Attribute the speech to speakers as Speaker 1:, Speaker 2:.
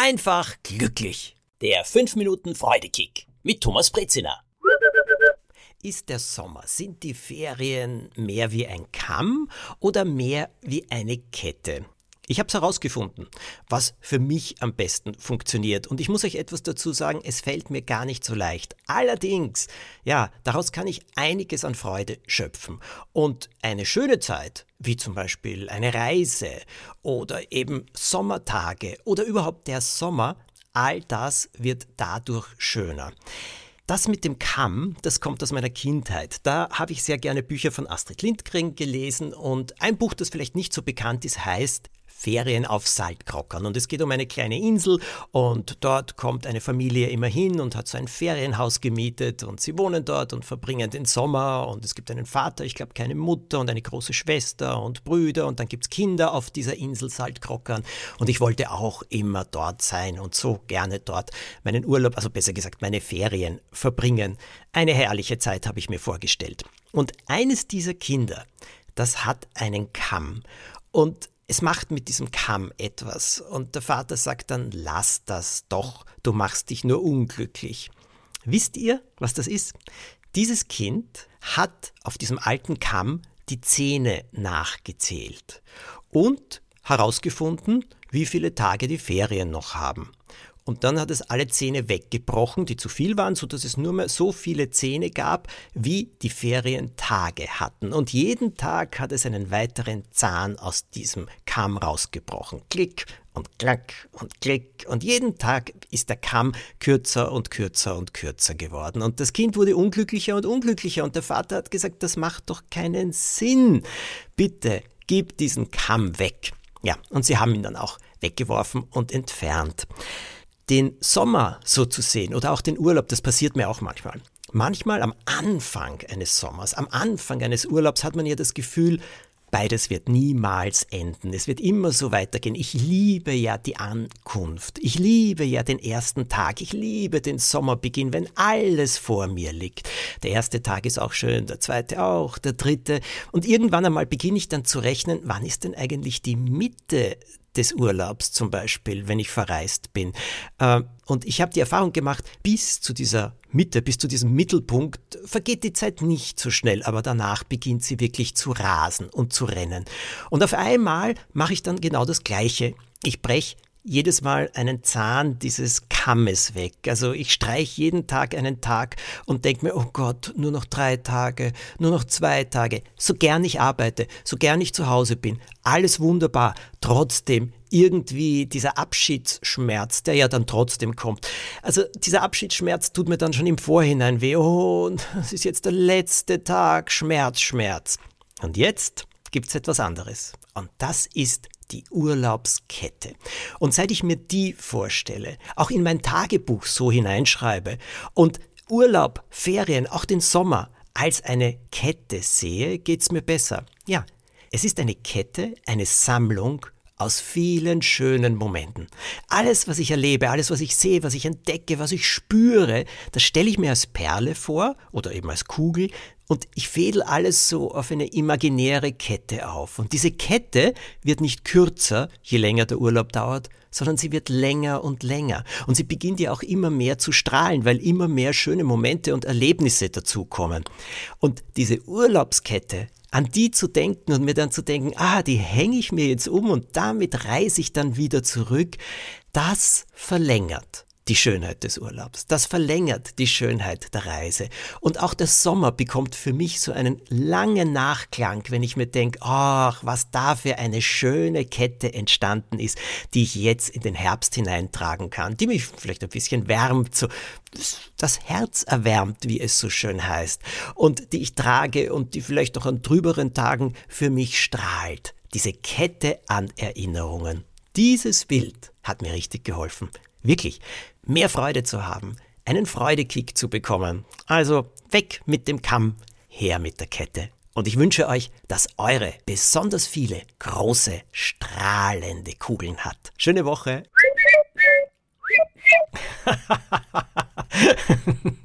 Speaker 1: einfach glücklich. Der 5 Minuten Freudekick mit Thomas Brezina. Ist der Sommer, sind die Ferien mehr wie ein Kamm oder mehr wie eine Kette? Ich habe es herausgefunden, was für mich am besten funktioniert. Und ich muss euch etwas dazu sagen, es fällt mir gar nicht so leicht. Allerdings, ja, daraus kann ich einiges an Freude schöpfen. Und eine schöne Zeit, wie zum Beispiel eine Reise oder eben Sommertage oder überhaupt der Sommer, all das wird dadurch schöner. Das mit dem Kamm, das kommt aus meiner Kindheit. Da habe ich sehr gerne Bücher von Astrid Lindgren gelesen und ein Buch, das vielleicht nicht so bekannt ist, heißt Ferien auf Saltkrockern. Und es geht um eine kleine Insel und dort kommt eine Familie immer hin und hat so ein Ferienhaus gemietet und sie wohnen dort und verbringen den Sommer und es gibt einen Vater, ich glaube keine Mutter und eine große Schwester und Brüder und dann gibt es Kinder auf dieser Insel Saltkrockern und ich wollte auch immer dort sein und so gerne dort meinen Urlaub, also besser gesagt meine Ferien verbringen. Eine herrliche Zeit habe ich mir vorgestellt. Und eines dieser Kinder, das hat einen Kamm und es macht mit diesem Kamm etwas. Und der Vater sagt dann, lass das doch, du machst dich nur unglücklich. Wisst ihr, was das ist? Dieses Kind hat auf diesem alten Kamm die Zähne nachgezählt und herausgefunden, wie viele Tage die Ferien noch haben. Und dann hat es alle Zähne weggebrochen, die zu viel waren, sodass es nur mehr so viele Zähne gab, wie die Ferientage hatten. Und jeden Tag hat es einen weiteren Zahn aus diesem Kamm rausgebrochen. Klick und klack und klick. Und jeden Tag ist der Kamm kürzer und kürzer und kürzer geworden. Und das Kind wurde unglücklicher und unglücklicher. Und der Vater hat gesagt, das macht doch keinen Sinn. Bitte gib diesen Kamm weg. Ja, und sie haben ihn dann auch weggeworfen und entfernt den Sommer so zu sehen oder auch den Urlaub, das passiert mir auch manchmal. Manchmal am Anfang eines Sommers, am Anfang eines Urlaubs hat man ja das Gefühl, Beides wird niemals enden. Es wird immer so weitergehen. Ich liebe ja die Ankunft. Ich liebe ja den ersten Tag. Ich liebe den Sommerbeginn, wenn alles vor mir liegt. Der erste Tag ist auch schön, der zweite auch, der dritte. Und irgendwann einmal beginne ich dann zu rechnen, wann ist denn eigentlich die Mitte des Urlaubs zum Beispiel, wenn ich verreist bin. Äh, und ich habe die Erfahrung gemacht, bis zu dieser Mitte, bis zu diesem Mittelpunkt vergeht die Zeit nicht so schnell, aber danach beginnt sie wirklich zu rasen und zu rennen. Und auf einmal mache ich dann genau das Gleiche. Ich breche jedes Mal einen Zahn dieses Kammes weg. Also ich streiche jeden Tag einen Tag und denke mir, oh Gott, nur noch drei Tage, nur noch zwei Tage. So gern ich arbeite, so gern ich zu Hause bin, alles wunderbar. Trotzdem irgendwie dieser Abschiedsschmerz, der ja dann trotzdem kommt. Also dieser Abschiedsschmerz tut mir dann schon im Vorhinein weh. Oh, das ist jetzt der letzte Tag, Schmerz, Schmerz. Und jetzt gibt's etwas anderes. Und das ist die Urlaubskette. Und seit ich mir die vorstelle, auch in mein Tagebuch so hineinschreibe und Urlaub, Ferien, auch den Sommer als eine Kette sehe, geht's mir besser. Ja, es ist eine Kette, eine Sammlung aus vielen schönen Momenten. Alles, was ich erlebe, alles, was ich sehe, was ich entdecke, was ich spüre, das stelle ich mir als Perle vor oder eben als Kugel, und ich fädel alles so auf eine imaginäre Kette auf. Und diese Kette wird nicht kürzer, je länger der Urlaub dauert, sondern sie wird länger und länger. Und sie beginnt ja auch immer mehr zu strahlen, weil immer mehr schöne Momente und Erlebnisse dazukommen. Und diese Urlaubskette, an die zu denken und mir dann zu denken, ah, die hänge ich mir jetzt um und damit reise ich dann wieder zurück, das verlängert die Schönheit des Urlaubs. Das verlängert die Schönheit der Reise. Und auch der Sommer bekommt für mich so einen langen Nachklang, wenn ich mir denke, ach, was da für eine schöne Kette entstanden ist, die ich jetzt in den Herbst hineintragen kann, die mich vielleicht ein bisschen wärmt, so das Herz erwärmt, wie es so schön heißt, und die ich trage und die vielleicht auch an trüberen Tagen für mich strahlt. Diese Kette an Erinnerungen. Dieses Bild hat mir richtig geholfen. Wirklich, mehr Freude zu haben, einen Freudekick zu bekommen. Also weg mit dem Kamm, her mit der Kette. Und ich wünsche euch, dass eure besonders viele große, strahlende Kugeln hat. Schöne Woche.